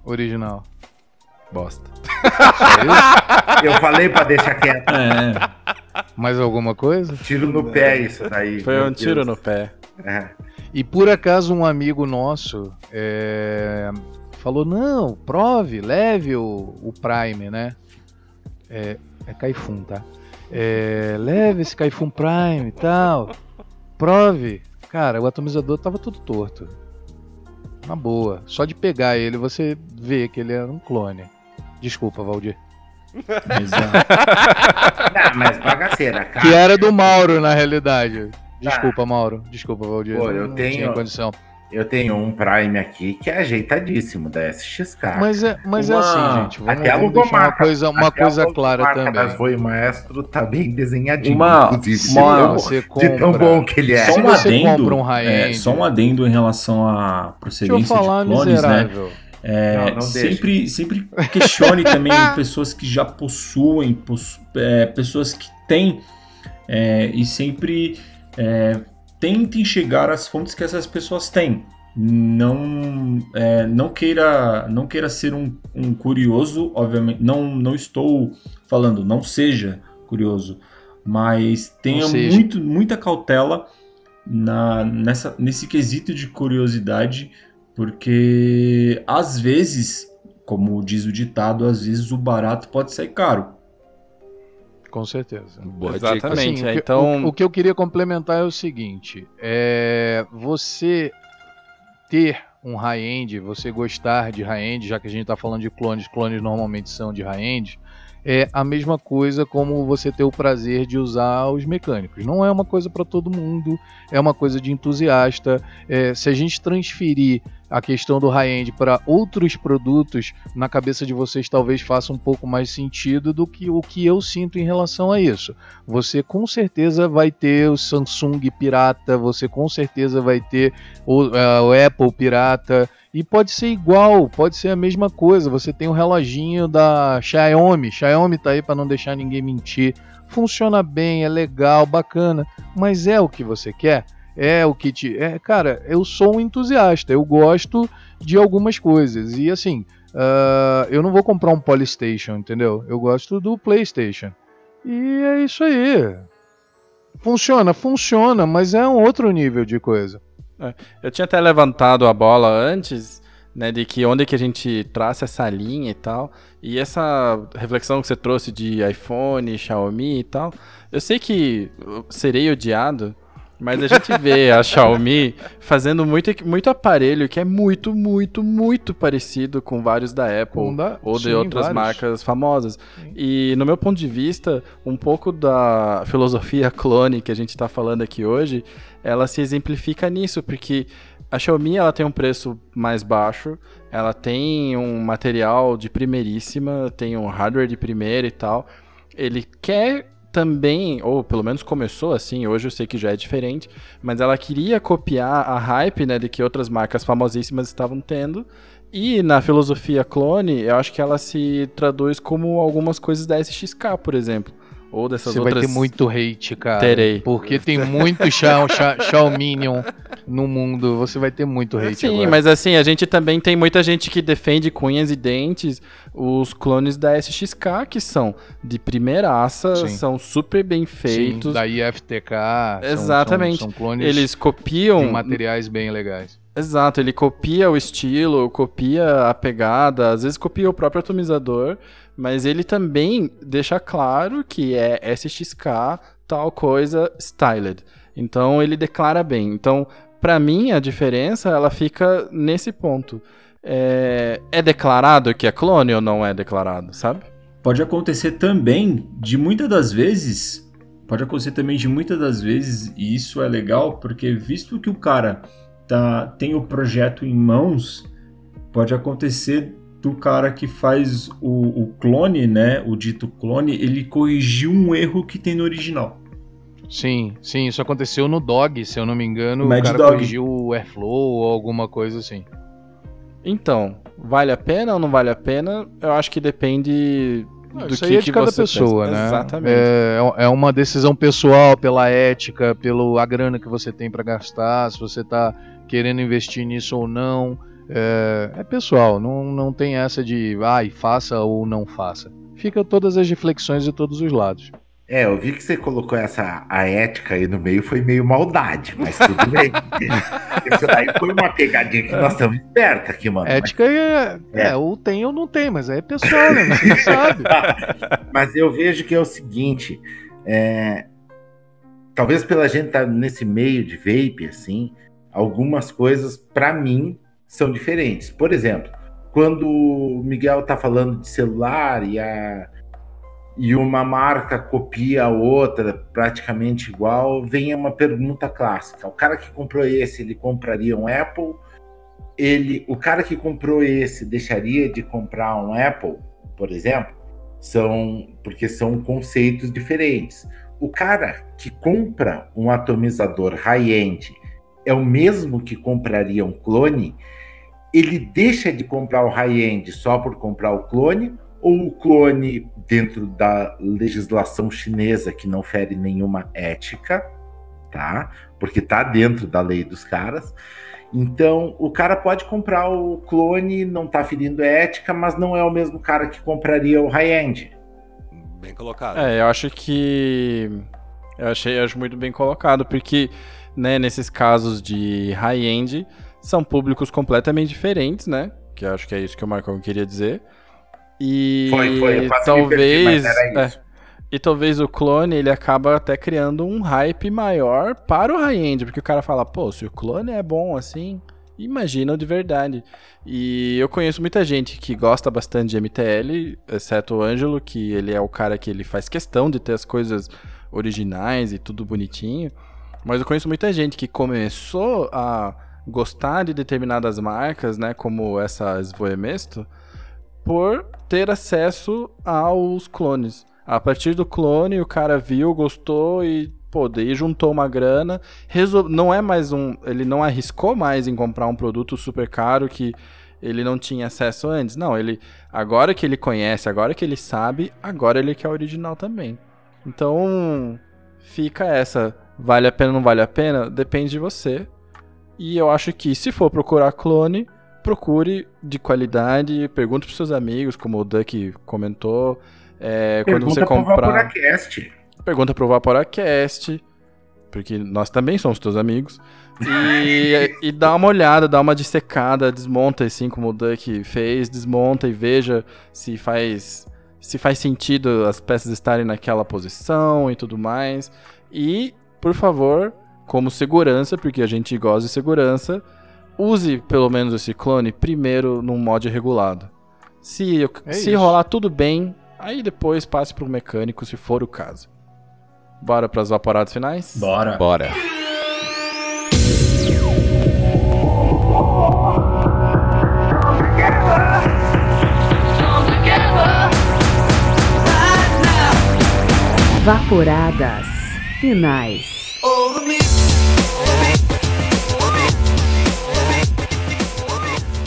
Original. Bosta. Eu falei pra deixar quieto. é. Mais alguma coisa? Tiro no pé isso daí. Foi um tiro Deus. no pé. É. E por acaso um amigo nosso é, falou, não, prove, leve o, o Prime, né? É, é Kaifun, tá? É, leve esse Kaifun Prime e tal. Prove. Cara, o atomizador tava tudo torto. Na boa. Só de pegar ele você vê que ele era um clone. Desculpa, Valdir. Ah, mas bagaceira, cara. Que era do Mauro, na realidade. Desculpa, Mauro. Desculpa, Valdir. Pô, eu não tenho- tinha condição. Eu tenho um Prime aqui que é ajeitadíssimo da SXK. Mas é, mas é Uma- assim, gente. Vamos, Até vamos deixar uma coisa, uma Até coisa clara logomarca das também. Voe Maestro tá bem desenhadinho. Uma- uma- de tão- você de tão compra- bom que ele é. Só Se um você adendo, compra um é, só um adendo em relação à Deixa eu procedência falar, de clones, né? É, Não, não deixa. sempre, sempre questione também pessoas que já possuem, possu- é, pessoas que têm, é, e sempre é, tentem chegar às fontes que essas pessoas têm. Não, é, não queira, não queira ser um, um curioso, obviamente. Não, não estou falando, não seja curioso, mas tenha muito, muita cautela na, nessa, nesse quesito de curiosidade, porque às vezes, como diz o ditado, às vezes o barato pode sair caro. Com certeza. Boa. Exatamente. Assim, é, o, que, então, o, o que eu queria complementar é o seguinte: é você ter um high-end, você gostar de high-end, já que a gente está falando de clones, clones normalmente são de high-end, é a mesma coisa como você ter o prazer de usar os mecânicos. Não é uma coisa para todo mundo, é uma coisa de entusiasta. É, se a gente transferir a questão do high-end para outros produtos, na cabeça de vocês talvez faça um pouco mais sentido do que o que eu sinto em relação a isso. Você com certeza vai ter o Samsung pirata, você com certeza vai ter o, eh, o Apple pirata, e pode ser igual, pode ser a mesma coisa. Você tem o reloginho da Xiaomi, Xiaomi tá aí para não deixar ninguém mentir. Funciona bem, é legal, bacana, mas é o que você quer? É o te. É, cara, eu sou um entusiasta, eu gosto de algumas coisas. E assim, ah, eu não vou comprar um Polystation, entendeu? Eu gosto do PlayStation. E é isso aí. Funciona, funciona, mas é um outro nível de coisa. eu tinha até levantado a bola antes, né, de que onde que a gente traça essa linha e tal. E essa reflexão que você trouxe de iPhone, Xiaomi e tal, eu sei que serei odiado, mas a gente vê a Xiaomi fazendo muito, muito aparelho que é muito, muito, muito parecido com vários da Apple da- ou de sim, outras vários. marcas famosas. E no meu ponto de vista, um pouco da filosofia clone que a gente está falando aqui hoje, ela se exemplifica nisso, porque a Xiaomi ela tem um preço mais baixo, ela tem um material de primeiríssima, tem um hardware de primeira e tal. Ele quer também, ou pelo menos começou assim, hoje eu sei que já é diferente, mas ela queria copiar a hype, né, de que outras marcas famosíssimas estavam tendo. E na filosofia clone, eu acho que ela se traduz como algumas coisas da SXK, por exemplo, ou dessas Você outras vai ter muito hate, cara. Terei. Porque tem muito Xiao, Xiao, Xiaominion no mundo. Você vai ter muito hate Sim, agora. mas assim, a gente também tem muita gente que defende com unhas e dentes os clones da SXK, que são de primeiraça, Sim. são super bem feitos. Sim, da IFTK. são- Exatamente. São, são clones Eles de copiam. materiais bem legais. Exato, ele copia o estilo, copia a pegada, às vezes copia o próprio atomizador, mas ele também deixa claro que é SXK, tal coisa, styled. Então ele declara bem. Então, pra mim, a diferença ela fica nesse ponto. É, é declarado que é clone ou não é declarado, sabe? Pode acontecer também de muitas das vezes, pode acontecer também de muitas das vezes, e isso é legal, porque visto que o cara tá, tem o projeto em mãos, pode acontecer do cara que faz o, o clone, né, o dito clone, ele corrigiu um erro que tem no original. Sim, sim, isso aconteceu no Dog, se eu não me engano. Mad o cara Dog. corrigiu o Airflow ou alguma coisa assim. Então, vale a pena ou não vale a pena? Eu acho que depende do isso que, aí é de que cada você pessoa, pensa. né? Exatamente. É, é uma decisão pessoal, pela ética, pela grana que você tem pra gastar, se você tá querendo investir nisso ou não. É, é pessoal, não, não tem essa de ai, faça ou não faça. Fica todas as reflexões de todos os lados. É, eu vi que você colocou essa a ética aí no meio, foi meio maldade, mas tudo bem. Isso daí foi uma pegadinha que nós estamos espertos aqui, mano. Ética é, é, É. ou tem ou não tem, mas é pessoal, né? Você sabe. Mas eu vejo que é o seguinte, é, talvez pela gente estar nesse meio de vape, assim, algumas coisas, pra mim, são diferentes. Por exemplo, quando o Miguel tá falando de celular e a, e uma marca copia a outra praticamente igual, vem uma pergunta clássica. O cara que comprou esse, ele compraria um Apple? Ele, o cara que comprou esse deixaria de comprar um Apple, por exemplo? São porque são conceitos diferentes. O cara que compra um atomizador high-end é o mesmo que compraria um clone? Ele deixa de comprar o high-end só por comprar o clone ou o clone, dentro da legislação chinesa, que não fere nenhuma ética, tá? Porque tá dentro da lei dos caras. Então, o cara pode comprar o clone, não tá ferindo ética, mas não é o mesmo cara que compraria o high-end. Bem colocado. É, eu acho que. Eu achei eu acho muito bem colocado, porque né, nesses casos de high-end são públicos completamente diferentes, né? Que eu acho que é isso que o Marcão queria dizer. E Foi, foi, talvez. perdi, mas era é, e talvez o clone ele acaba até criando um hype maior para o high-end, porque o cara fala, pô, se o clone é bom assim, imagina de verdade. E eu conheço muita gente que gosta bastante de MTL, exceto o Ângelo, que ele é o cara que ele faz questão de ter as coisas originais e tudo bonitinho. Mas eu conheço muita gente que começou a gostar de determinadas marcas, né, como essa Svoemesto, por ter acesso aos clones. A partir do clone, o cara viu, gostou e, pô, daí juntou uma grana. Resol... Não é mais um. Ele não arriscou mais em comprar um produto super caro que ele não tinha acesso antes. Não, ele. Agora que ele conhece, agora que ele sabe, agora ele quer o original também. Então, fica essa. Vale a pena ou não vale a pena? Depende de você. E eu acho que se for procurar clone, procure de qualidade, pergunte pros seus amigos, como o Duck comentou. É, quando você comprar. Pergunta pro Vaporacast, porque nós também somos teus amigos. E, e dá uma olhada, dá uma dissecada, desmonta assim como o Duck fez, desmonta e veja se faz se faz sentido as peças estarem naquela posição e tudo mais. E, por favor, como segurança, porque a gente gosta de segurança, use pelo menos esse clone primeiro num mod regulado. Se, É se isso. rolar tudo bem, aí depois passe pro mecânico, se for o caso. Bora pras vaporadas finais? Bora. Bora. Vaporadas finais.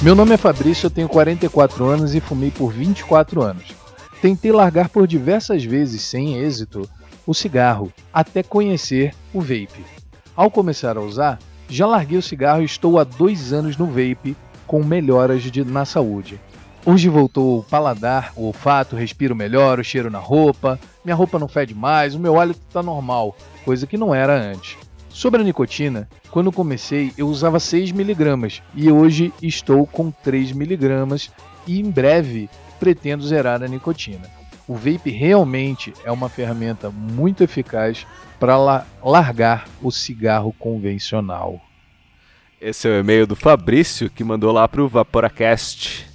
Meu nome é Fabrício, eu tenho 44 anos e fumei por 24 anos. Tentei largar por diversas vezes, sem êxito, o cigarro, até conhecer o vape. Ao começar a usar, já larguei o cigarro e estou há dois anos no vape, com melhoras de- na saúde. Hoje voltou o paladar, o olfato, respiro melhor, o cheiro na roupa, minha roupa não fede mais, o meu hálito está normal, coisa que não era antes. Sobre a nicotina, quando comecei eu usava 6mg e hoje estou com 3mg e em breve pretendo zerar a nicotina. O vape realmente é uma ferramenta muito eficaz para la- largar o cigarro convencional. Esse é o e-mail do Fabrício que mandou lá pro Vaporacast.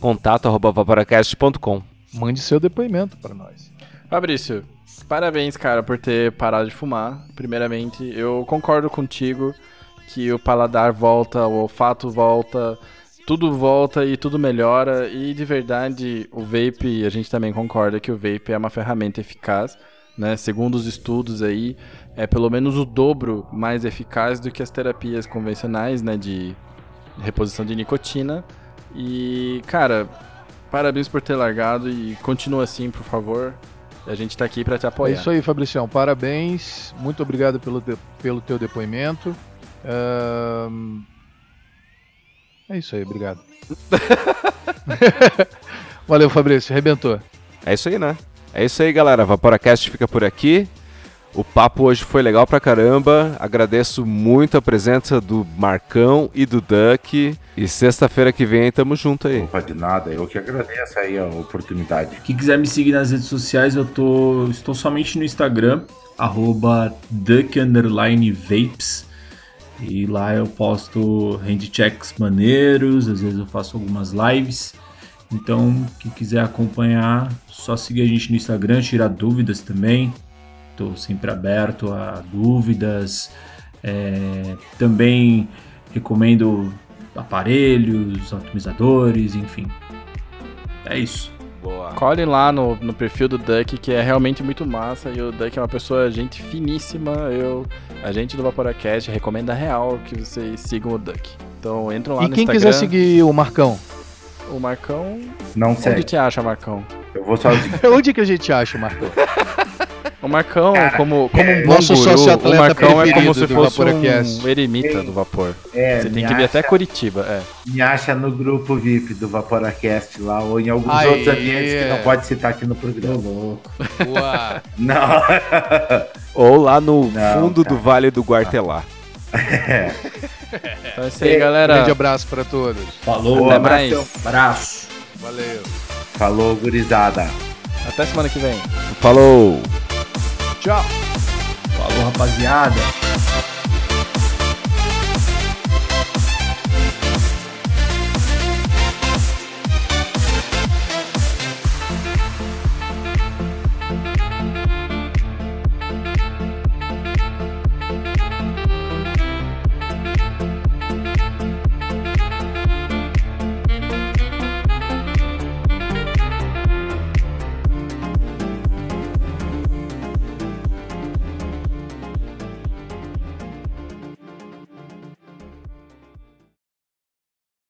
Contato arroba vaporacast.com. Mande seu depoimento para nós. Fabrício, parabéns, cara, por ter parado de fumar. Primeiramente, eu concordo contigo que o paladar volta, o olfato volta, tudo volta e tudo melhora. E de verdade, o vape, a gente também concorda que o vape é uma ferramenta eficaz. Né? Segundo os estudos aí, é pelo menos o dobro mais eficaz do que as terapias convencionais, né, de reposição de nicotina. E, cara, parabéns por ter largado e continua assim, por favor. A gente tá aqui pra te É apoiar. isso aí, Fabricião. Parabéns. Muito obrigado pelo, de- pelo teu depoimento. Ahn, É isso aí, obrigado. Valeu, Fabrício. Arrebentou. É isso aí, né? É isso aí, galera. Vaporacast fica por aqui. O papo hoje foi legal pra caramba. Agradeço muito a presença do Marcão e do Duck. E sexta-feira que vem tamo junto aí. Opa, de nada, eu que agradeço aí a oportunidade. Quem quiser me seguir nas redes sociais, eu tô, estou somente no Instagram, arroba duck underline vapes. E lá eu posto hand checks maneiros, às vezes eu faço algumas lives. Então, quem quiser acompanhar, só seguir a gente no Instagram, tirar dúvidas também. Estou sempre aberto a dúvidas. É, também recomendo aparelhos, atomizadores, enfim. É isso. Boa. Colhe lá no, no perfil do Duck, que é realmente muito massa. E o Duck é uma pessoa, gente finíssima. Eu, a gente do Vaporacast recomenda real que vocês sigam o Duck. Então entram lá E no quem Instagram. quiser seguir o Marcão? O Marcão. Não Onde segue. te acha, Marcão? Eu vou sozinho. Onde que a gente acha Marcão? O Marcão, Cara, como, como um é, bom nosso guru, o Marcão é como se do fosse um eremita do vapor. É, Você tem que vir até acha- Curitiba, é. Me acha no grupo VIP do Vaporacast lá, ou em alguns Aê. outros ambientes que não pode citar aqui no programa. louco. Boa. Não. Ou lá no Não, fundo cara. do Vale do Guartelá. Então é isso aí, É, galera. Grande abraço pra todos. Falou, Até mais. abraço. Valeu. Falou, gurizada. Até semana que vem. Falou! Tchau. Falou, rapaziada.